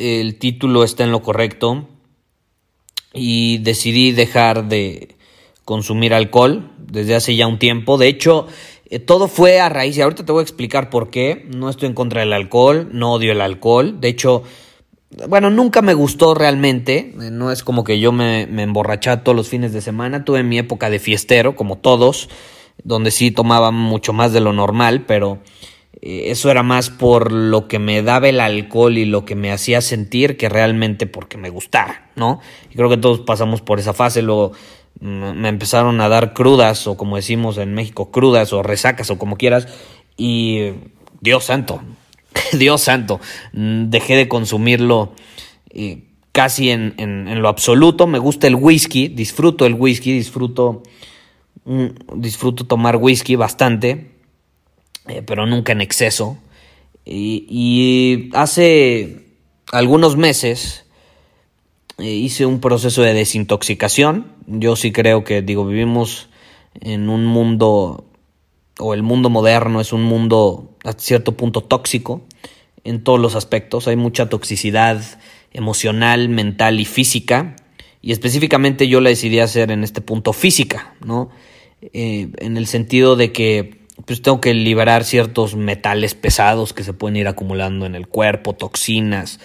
el título está en lo correcto y decidí dejar de consumir alcohol desde hace ya un tiempo. De hecho, eh, todo fue a raíz, y ahorita te voy a explicar por qué. No estoy en contra del alcohol, no odio el alcohol. De hecho, bueno, nunca me gustó realmente. Eh, no es como que yo me, me todos los fines de semana. Tuve mi época de fiestero, como todos, donde sí tomaba mucho más de lo normal, pero eso era más por lo que me daba el alcohol y lo que me hacía sentir que realmente porque me gustara, ¿no? Y creo que todos pasamos por esa fase, luego me empezaron a dar crudas o como decimos en México, crudas o resacas o como quieras y Dios santo, Dios santo, mm, dejé de consumirlo eh, casi en, en, lo absoluto, me gusta el whisky, disfruto el whisky, disfruto, mm, disfruto tomar whisky bastante eh, pero nunca en exceso. Y, hace algunos meses eh, hice un proceso de desintoxicación. Yo sí creo que, digo, vivimos en un mundo, o el mundo moderno es un mundo a cierto punto tóxico en todos los aspectos. Hay mucha toxicidad emocional, mental y física. Y específicamente yo la decidí hacer en este punto física, ¿no? Eh, en el sentido de que pues tengo que liberar ciertos metales pesados que se pueden ir acumulando en el cuerpo, toxinas,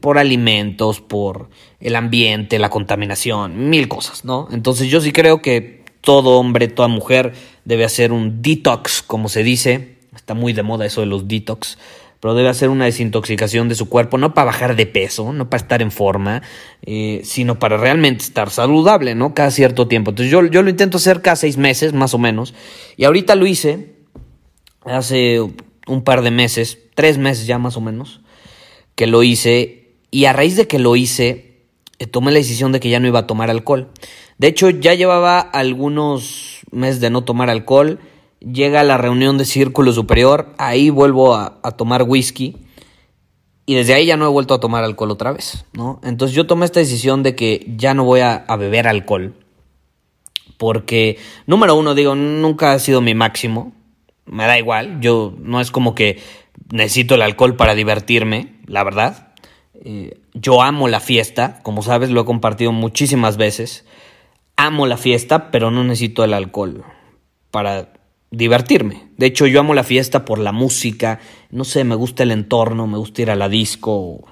por alimentos, por el ambiente, la contaminación, mil cosas, ¿no? Entonces yo sí creo que todo hombre, toda mujer debe hacer un detox, como se dice, está muy de moda eso de los detox, pero debe hacer una desintoxicación de su cuerpo, no para bajar de peso, no para estar en forma, eh, sino para realmente estar saludable, ¿no? Cada cierto tiempo. Entonces yo, yo lo intento hacer cada seis meses, más o menos, y ahorita lo hice hace un par de meses, tres meses ya más o menos, que lo hice, y a raíz de que lo hice, eh, tomé la decisión de que ya no iba a tomar alcohol. De hecho, ya llevaba algunos meses de no tomar alcohol, llega a la reunión de círculo superior, ahí vuelvo a, tomar whisky y desde ahí ya no he vuelto a tomar alcohol otra vez, ¿no? Entonces yo tomé esta decisión de que ya no voy a, beber alcohol porque, número uno, digo, nunca ha sido mi máximo, me da igual, yo no es como que necesito el alcohol para divertirme, la verdad. Eh, yo amo la fiesta, como sabes, lo he compartido muchísimas veces. Amo la fiesta, pero no necesito el alcohol para divertirme. De hecho, yo amo la fiesta por la música, no sé, me gusta el entorno, me gusta ir a la disco,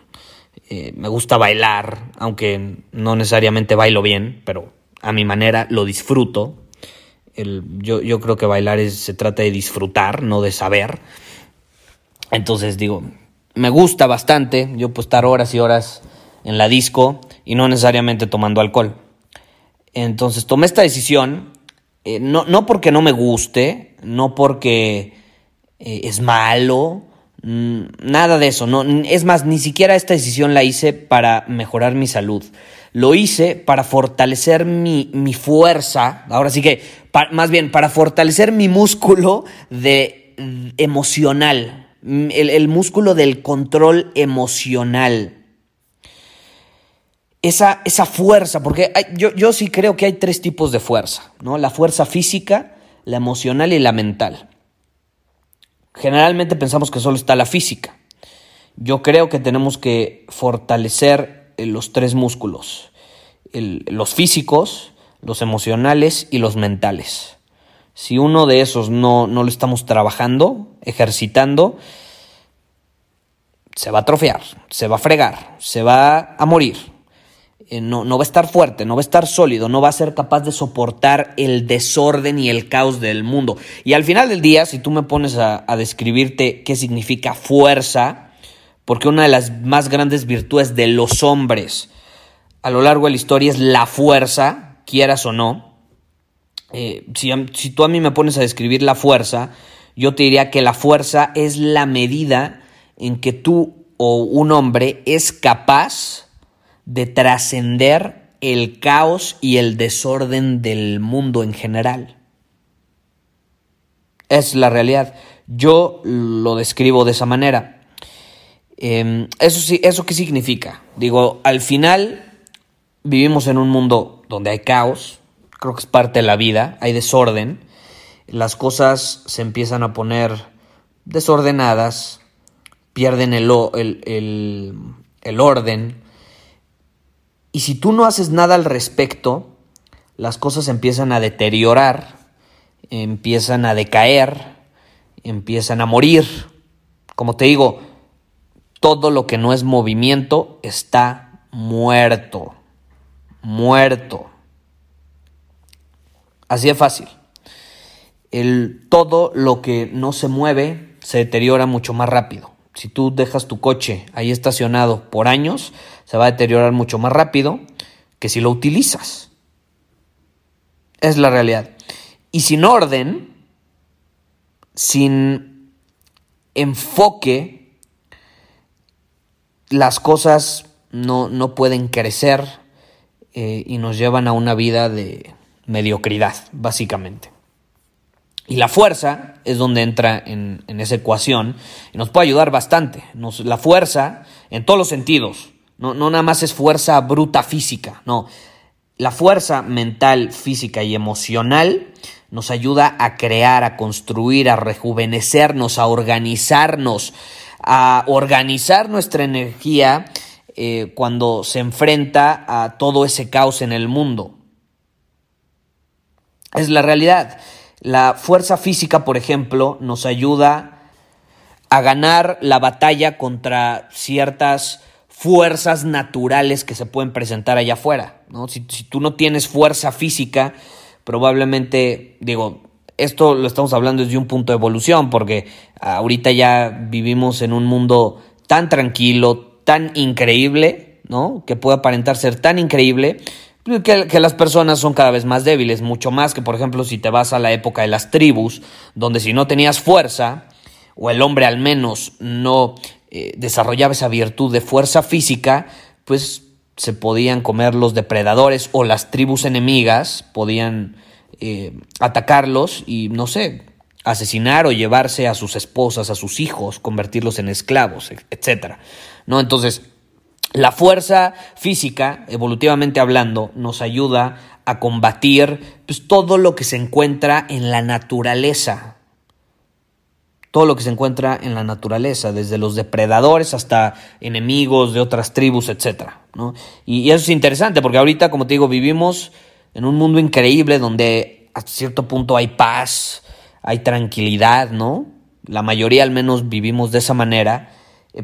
eh, me gusta bailar, aunque no necesariamente bailo bien, pero a mi manera lo disfruto. Yo, creo que bailar se trata de disfrutar, no de saber. Entonces digo, me gusta bastante, yo puedo estar horas y horas en la disco y no necesariamente tomando alcohol. Entonces tomé esta decisión eh, no, no, porque no me guste, no porque eh, es malo, mm, nada de eso. No, es más, ni siquiera esta decisión la hice para mejorar mi salud. Lo hice para fortalecer mi, mi fuerza, ahora sí que, más bien, para fortalecer mi músculo de, emocional, el, el músculo del control emocional esa, esa fuerza, porque yo, yo sí creo que hay tres tipos de fuerza, ¿no? La fuerza física, la emocional y la mental. Generalmente pensamos que solo está la física. Yo creo que tenemos que fortalecer eh, los tres músculos, los físicos, los emocionales y los mentales. Si uno de esos no, no lo estamos trabajando, ejercitando, se va a atrofiar, se va a fregar, se va a morir. Eh, no, no va a estar fuerte, no va a estar sólido, no va a ser capaz de soportar el desorden y el caos del mundo. Y al final del día, si tú me pones a, describirte qué significa fuerza, porque una de las más grandes virtudes de los hombres a lo largo de la historia es la fuerza, quieras o no. Eh, si, si tú a mí me pones a describir la fuerza, yo te diría que la fuerza es la medida en que tú o un hombre es capaz de trascender el caos y el desorden del mundo en general. Es la realidad. Yo lo describo de esa manera. Em, eso sí, ¿eso qué significa? Digo, al final vivimos en un mundo donde hay caos, creo que es parte de la vida, hay desorden, las cosas se empiezan a poner desordenadas, pierden el, el, el, orden, y si tú no haces nada al respecto, las cosas empiezan a deteriorar, empiezan a decaer, empiezan a morir. Como te digo, todo lo que no es movimiento está muerto muerto. Así de fácil. El, todo lo que no se mueve se deteriora mucho más rápido. Si tú dejas tu coche ahí estacionado por años, se va a deteriorar mucho más rápido que si lo utilizas. Es la realidad. Y sin orden, sin enfoque, las cosas no, no pueden crecer, eh, y nos llevan a una vida de mediocridad, básicamente. Y la fuerza es donde entra en, esa ecuación y nos puede ayudar bastante. la fuerza, en todos los sentidos, no, no nada más es fuerza bruta física, no. La fuerza mental, física y emocional nos ayuda a crear, a construir, a rejuvenecernos, a organizarnos, a organizar nuestra energía eh, cuando se enfrenta a todo ese caos en el mundo. Es la realidad. La fuerza física, por ejemplo, nos ayuda a ganar la batalla contra ciertas fuerzas naturales que se pueden presentar allá afuera. Si, si tú no tienes fuerza física, probablemente, digo, esto lo estamos hablando desde un punto de evolución, porque ahorita ya vivimos en un mundo tan tranquilo, tan increíble, ¿no? Que puede aparentar ser tan increíble, que, que, las personas son cada vez más débiles, mucho más que, por ejemplo, si te vas a la época de las tribus, donde si no tenías fuerza, o el hombre al menos no eh, desarrollaba esa virtud de fuerza física, pues se podían comer los depredadores o las tribus enemigas podían eh, atacarlos y, no sé, asesinar o llevarse a sus esposas, a sus hijos, convertirlos en esclavos, etc. ¿No? Entonces, la fuerza física, evolutivamente hablando, nos ayuda a combatir pues, todo lo que se encuentra en la naturaleza. Todo lo que se encuentra en la naturaleza, desde los depredadores hasta enemigos de otras tribus, etc. ¿no? Y, y eso es interesante porque ahorita, como te digo, vivimos en un mundo increíble donde a cierto punto hay paz, hay tranquilidad, ¿no? La mayoría al menos vivimos de esa manera,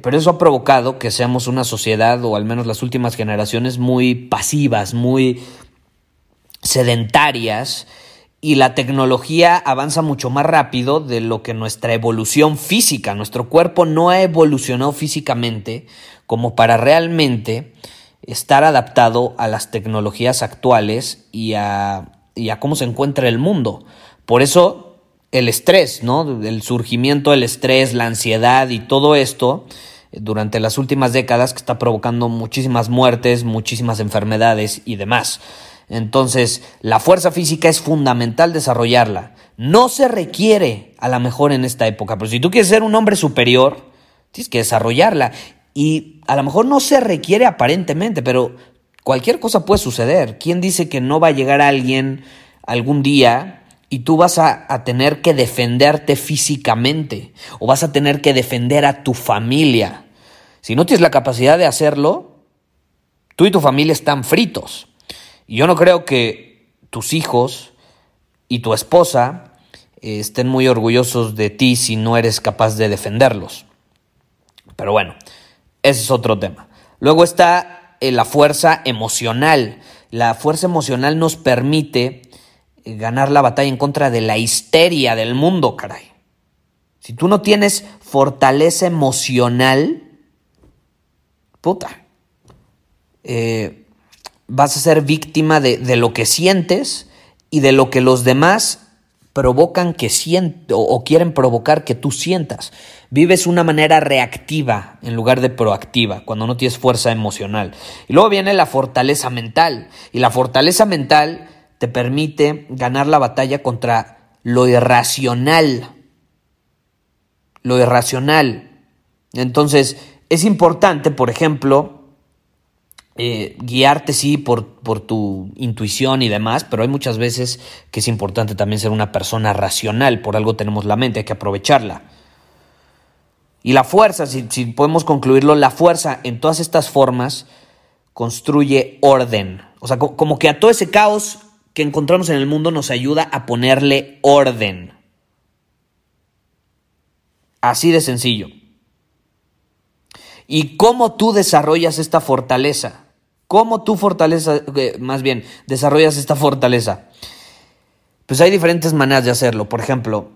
pero eso ha provocado que seamos una sociedad, o al menos las últimas generaciones, muy pasivas, muy sedentarias, y la tecnología avanza mucho más rápido de lo que nuestra evolución física. Nuestro cuerpo no ha evolucionado físicamente como para realmente estar adaptado a las tecnologías actuales y a, y a cómo se encuentra el mundo. Por eso el estrés, ¿no? El surgimiento del estrés, la ansiedad y todo esto eh, durante las últimas décadas que está provocando muchísimas muertes, muchísimas enfermedades y demás. Entonces, la fuerza física es fundamental desarrollarla. No se requiere a la mejor en esta época, pero si tú quieres ser un hombre superior, tienes que desarrollarla. Y a lo mejor no se requiere aparentemente, pero cualquier cosa puede suceder. ¿Quién dice que no va a llegar alguien algún día y tú vas a, tener que defenderte físicamente o vas a tener que defender a tu familia. Si no tienes la capacidad de hacerlo, tú y tu familia están fritos. Y yo no creo que tus hijos y tu esposa eh, estén muy orgullosos de ti si no eres capaz de defenderlos. Pero bueno, ese es otro tema. Luego está eh, la fuerza emocional. La fuerza emocional nos permite ganar la batalla en contra de la histeria del mundo, caray. Si tú no tienes fortaleza emocional, puta, eh, vas a ser víctima de, de, lo que sientes y de lo que los demás provocan que sientas o quieren provocar que tú sientas. Vives una manera reactiva en lugar de proactiva, cuando no tienes fuerza emocional. Y luego viene la fortaleza mental. Y la fortaleza mental te permite ganar la batalla contra lo irracional. Lo irracional. Entonces, es importante, por ejemplo, eh, guiarte, sí, por, por, tu intuición y demás, pero hay muchas veces que es importante también ser una persona racional. Por algo tenemos la mente, hay que aprovecharla. Y la fuerza, si, si podemos concluirlo, la fuerza en todas estas formas construye orden. O sea, como que a todo ese caos que encontramos en el mundo nos ayuda a ponerle orden. Así de sencillo. ¿Y cómo tú desarrollas esta fortaleza? ¿Cómo tú fortaleza, más bien, desarrollas esta fortaleza? Pues hay diferentes maneras de hacerlo. Por ejemplo,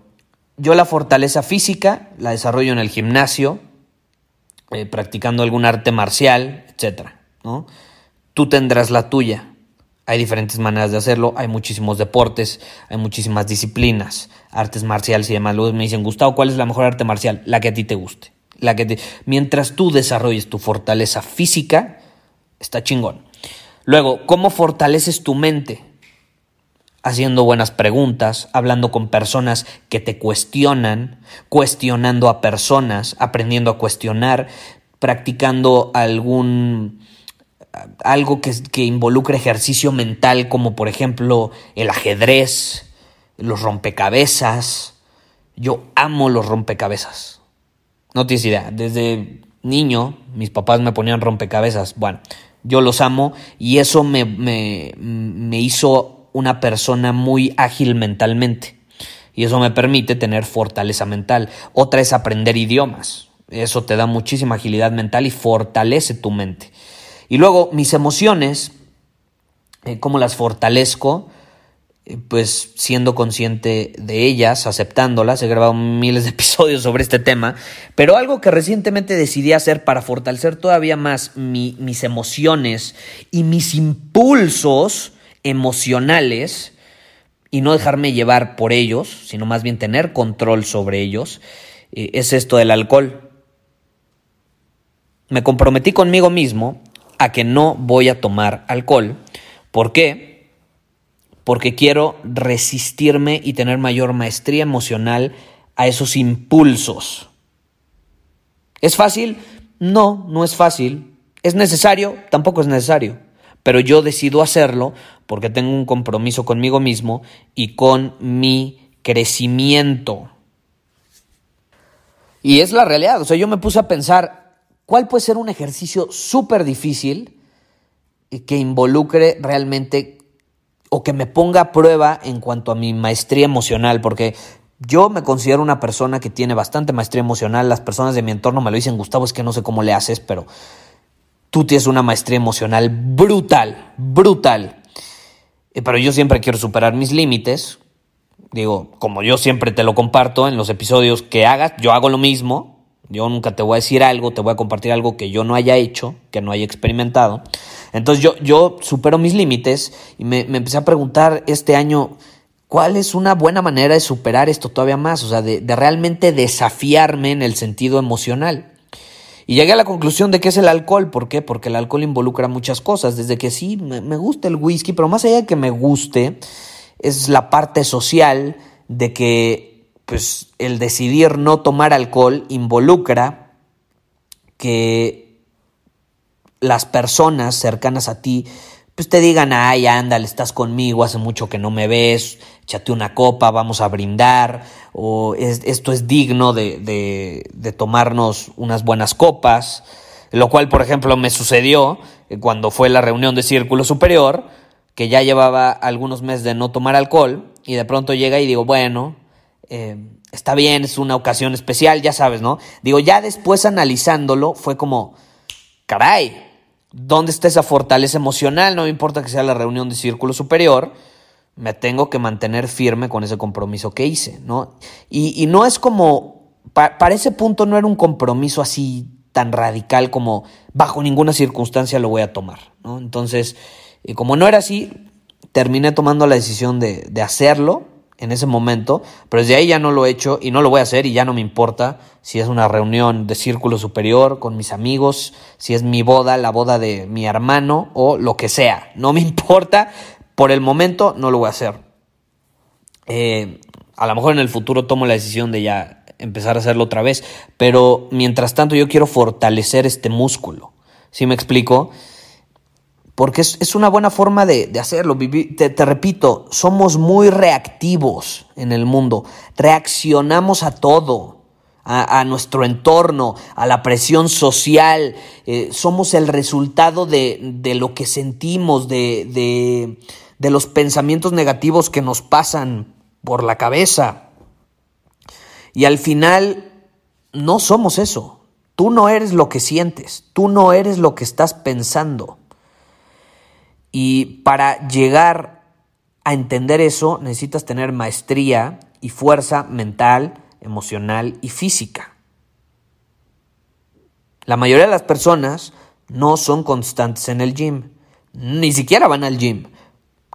yo la fortaleza física la desarrollo en el gimnasio, eh, practicando algún arte marcial, etc. ¿no? Tú tendrás la tuya. Hay diferentes maneras de hacerlo, hay muchísimos deportes, hay muchísimas disciplinas, artes marciales y demás. Luego me dicen, Gustavo, ¿cuál es la mejor arte marcial? La que a ti te guste. La que Mientras tú desarrolles tu fortaleza física, está chingón. Luego, ¿cómo fortaleces tu mente? Haciendo buenas preguntas, hablando con personas que te cuestionan, cuestionando a personas, aprendiendo a cuestionar, practicando algún algo que, que involucre ejercicio mental, como por ejemplo el ajedrez, los rompecabezas. Yo amo los rompecabezas. No tienes idea. Desde niño, mis papás me ponían rompecabezas. Bueno, yo los amo y eso me, me, me hizo una persona muy ágil mentalmente. Y eso me permite tener fortaleza mental. Otra es aprender idiomas. Eso te da muchísima agilidad mental y fortalece tu mente. Y luego mis emociones, eh, cómo las fortalezco, eh, pues siendo consciente de ellas, aceptándolas, he grabado miles de episodios sobre este tema, pero algo que recientemente decidí hacer para fortalecer todavía más mis emociones y mis impulsos emocionales, y no dejarme llevar por ellos, sino más bien tener control sobre ellos, eh, es esto del alcohol. Me comprometí conmigo mismo a que no voy a tomar alcohol. ¿Por qué? Porque quiero resistirme y tener mayor maestría emocional a esos impulsos. ¿Es fácil? No, no es fácil. ¿Es necesario? Tampoco es necesario. Pero yo decido hacerlo porque tengo un compromiso conmigo mismo y con mi crecimiento. Y es la realidad. O sea, yo me puse a pensar, ¿Cuál puede ser un ejercicio súper difícil que involucre realmente o que me ponga a prueba en cuanto a mi maestría emocional? Porque yo me considero una persona que tiene bastante maestría emocional. Las personas de mi entorno me lo dicen, Gustavo, es que no sé cómo le haces, pero tú tienes una maestría emocional brutal, brutal. Eh, pero yo siempre quiero superar mis límites. Digo, como yo siempre te lo comparto en los episodios que hagas, yo hago lo mismo. Yo nunca te voy a decir algo, te voy a compartir algo que yo no haya hecho, que no haya experimentado. Entonces yo, yo supero mis límites y me, empecé a preguntar este año, ¿cuál es una buena manera de superar esto todavía más? O sea, de, realmente desafiarme en el sentido emocional. Y llegué a la conclusión de que es el alcohol. ¿Por qué? Porque el alcohol involucra muchas cosas. Desde que sí, me, me gusta el whisky, pero más allá de que me guste, es la parte social de que pues el decidir no tomar alcohol involucra que las personas cercanas a ti pues te digan, ay, ándale, estás conmigo, hace mucho que no me ves, échate una copa, vamos a brindar, o esto es digno de, de, de, tomarnos unas buenas copas, lo cual, por ejemplo, me sucedió cuando fue la reunión de Círculo Superior, que ya llevaba algunos meses de no tomar alcohol, y de pronto llega y digo, bueno, eh, está bien, es una ocasión especial, ya sabes, ¿no? Digo, ya después analizándolo fue como, caray, ¿dónde está esa fortaleza emocional? No me importa que sea la reunión de círculo superior, me tengo que mantener firme con ese compromiso que hice, ¿no? Y, no es como, para ese punto no era un compromiso así tan radical como bajo ninguna circunstancia lo voy a tomar, ¿no? Entonces, eh, como no era así, terminé tomando la decisión de, de hacerlo en ese momento, pero desde ahí ya no lo he hecho y no lo voy a hacer y ya no me importa si es una reunión de círculo superior con mis amigos, si es mi boda, la boda de mi hermano o lo que sea, no me importa, por el momento no lo voy a hacer. Eh, a lo mejor en el futuro tomo la decisión de ya empezar a hacerlo otra vez, pero mientras tanto yo quiero fortalecer este músculo, ¿sí me explico? Porque es, una buena forma de, hacerlo. Te, repito, somos muy reactivos en el mundo, reaccionamos a todo. A, nuestro entorno, a la presión social, eh, somos el resultado de, lo que sentimos, de, de los pensamientos negativos que nos pasan por la cabeza. Y al final no somos eso. Tú no eres lo que sientes, tú no eres lo que estás pensando. Y para llegar a entender eso necesitas tener maestría y fuerza mental, emocional y física. La mayoría de las personas no son constantes en el gym, ni siquiera van al gym.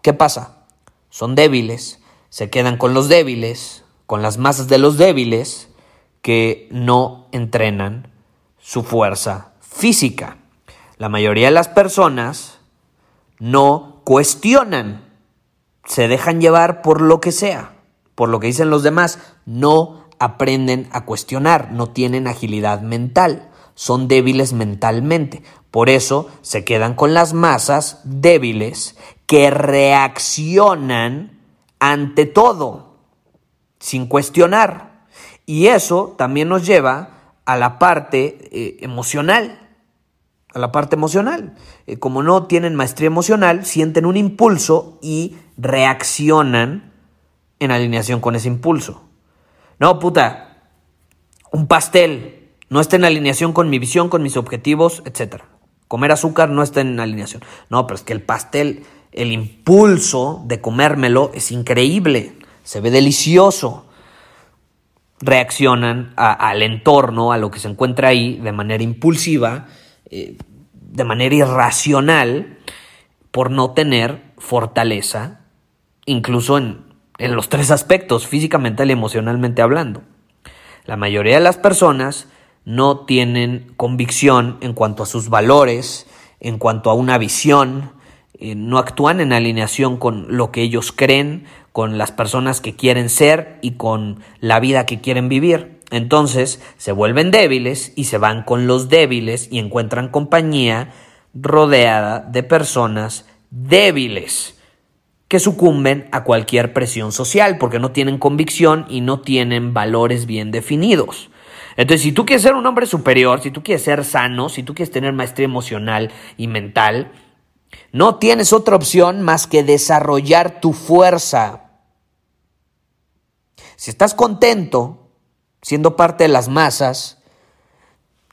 ¿Qué pasa? Son débiles, se quedan con los débiles, con las masas de los débiles que no entrenan su fuerza física. La mayoría de las personas no cuestionan, se dejan llevar por lo que sea, por lo que dicen los demás, no aprenden a cuestionar, no tienen agilidad mental, son débiles mentalmente. Por eso se quedan con las masas débiles que reaccionan ante todo, sin cuestionar. Y eso también nos lleva a la parte eh, emocional a la parte emocional. Eh, como no tienen maestría emocional, sienten un impulso y reaccionan en alineación con ese impulso. No, puta, un pastel no está en alineación con mi visión, con mis objetivos, etc. Comer azúcar no está en alineación. No, pero es que el pastel, el impulso de comérmelo es increíble, se ve delicioso. Reaccionan al entorno, a lo que se encuentra ahí de manera impulsiva eh, de manera irracional por no tener fortaleza, incluso en, en los tres aspectos, física, mental y emocionalmente hablando. La mayoría de las personas no tienen convicción en cuanto a sus valores, en cuanto a una visión, eh, no actúan en alineación con lo que ellos creen, con las personas que quieren ser y con la vida que quieren vivir. Entonces se vuelven débiles y se van con los débiles y encuentran compañía rodeada de personas débiles que sucumben a cualquier presión social porque no tienen convicción y no tienen valores bien definidos. Entonces, si tú quieres ser un hombre superior, si tú quieres ser sano, si tú quieres tener maestría emocional y mental, no tienes otra opción más que desarrollar tu fuerza. Si estás contento siendo parte de las masas,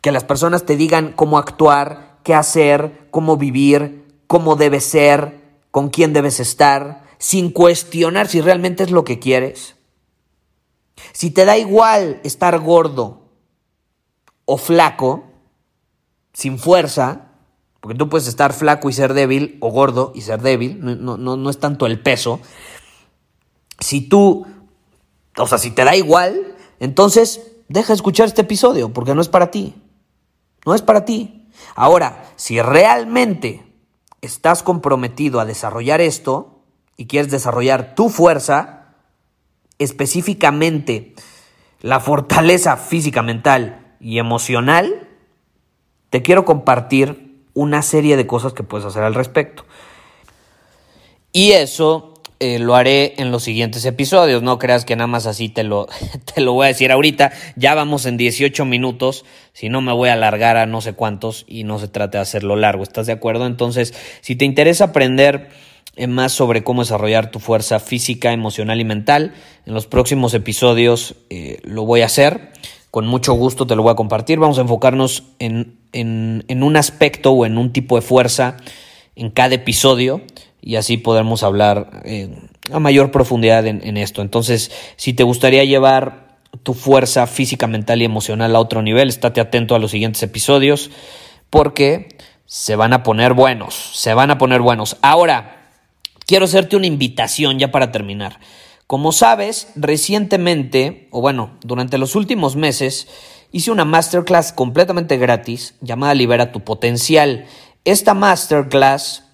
que las personas te digan cómo actuar, qué hacer, cómo vivir, cómo debes ser, con quién debes estar, sin cuestionar si realmente es lo que quieres. Si te da igual estar gordo o flaco, sin fuerza, porque tú puedes estar flaco y ser débil, o gordo y ser débil, no, no, no es tanto el peso. Si tú, o sea, si te da igual, entonces, deja de escuchar este episodio porque no es para ti. No es para ti. Ahora, si realmente estás comprometido a desarrollar esto y quieres desarrollar tu fuerza, específicamente la fortaleza física, mental y emocional, te quiero compartir una serie de cosas que puedes hacer al respecto. Y eso eh, lo haré en los siguientes episodios. No creas que nada más así te lo, te lo voy a decir ahorita. Ya vamos en 18 minutos. Si no, me voy a alargar a no sé cuántos y no se trata de hacerlo largo. ¿Estás de acuerdo? Entonces, si te interesa aprender eh, más sobre cómo desarrollar tu fuerza física, emocional y mental. En los próximos episodios eh, lo voy a hacer. Con mucho gusto te lo voy a compartir. Vamos a enfocarnos en, un aspecto o en un tipo de fuerza en cada episodio y así podremos hablar eh, a mayor profundidad en, esto. Entonces, si te gustaría llevar tu fuerza física, mental y emocional a otro nivel, estate atento a los siguientes episodios porque se van a poner buenos, se van a poner buenos. Ahora, quiero hacerte una invitación ya para terminar. Como sabes, recientemente, o bueno, durante los últimos meses, hice una masterclass completamente gratis llamada Libera tu potencial. Esta masterclass,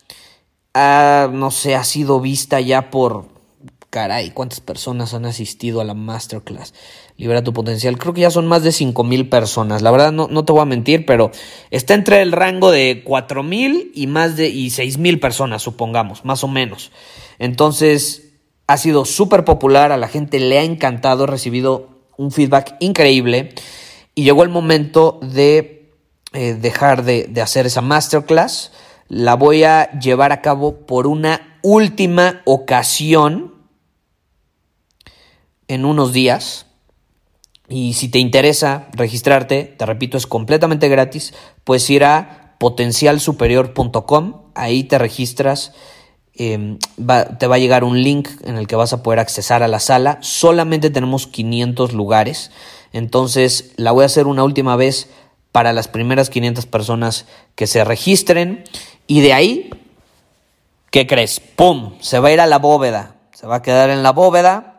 no sé, ha sido vista ya por, caray, ¿cuántas personas han asistido a la masterclass? Libera tu potencial. Creo que ya son más de 5 mil personas. La verdad no, no, te voy a mentir, pero está entre el rango de 4 mil y más de y 6 mil personas, supongamos, más o menos. Entonces, ha sido súper popular, a la gente le ha encantado, he recibido un feedback increíble y llegó el momento de eh, dejar de, de hacer esa masterclass. La voy a llevar a cabo por una última ocasión en unos días. Y si te interesa registrarte, te repito, es completamente gratis, puedes ir a potencialsuperior.com, ahí te registras, em, te va a llegar un link en el que vas a poder accesar a la sala, solamente tenemos 500 lugares, entonces la voy a hacer una última vez para las primeras 500 personas que se registren y de ahí, ¿qué crees? ¡Pum! Se va a ir a la bóveda, se va a quedar en la bóveda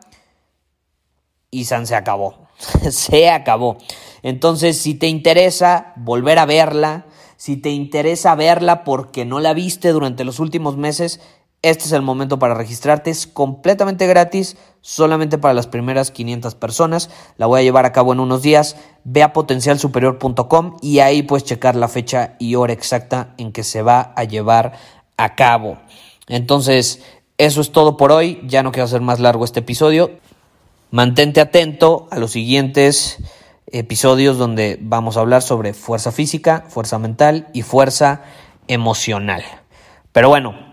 y San se acabó. se acabó. Entonces, si te interesa volver a verla, si te interesa verla porque no la viste durante los últimos meses, este es el momento para registrarte. Es completamente gratis, solamente para las primeras 500 personas. La voy a llevar a cabo en unos días. Ve a potencialsuperior.com y ahí puedes checar la fecha y hora exacta en que se va a llevar a cabo. Entonces, eso es todo por hoy. Ya no quiero hacer más largo este episodio. Mantente atento a los siguientes episodios donde vamos a hablar sobre fuerza física, fuerza mental y fuerza emocional. Pero bueno,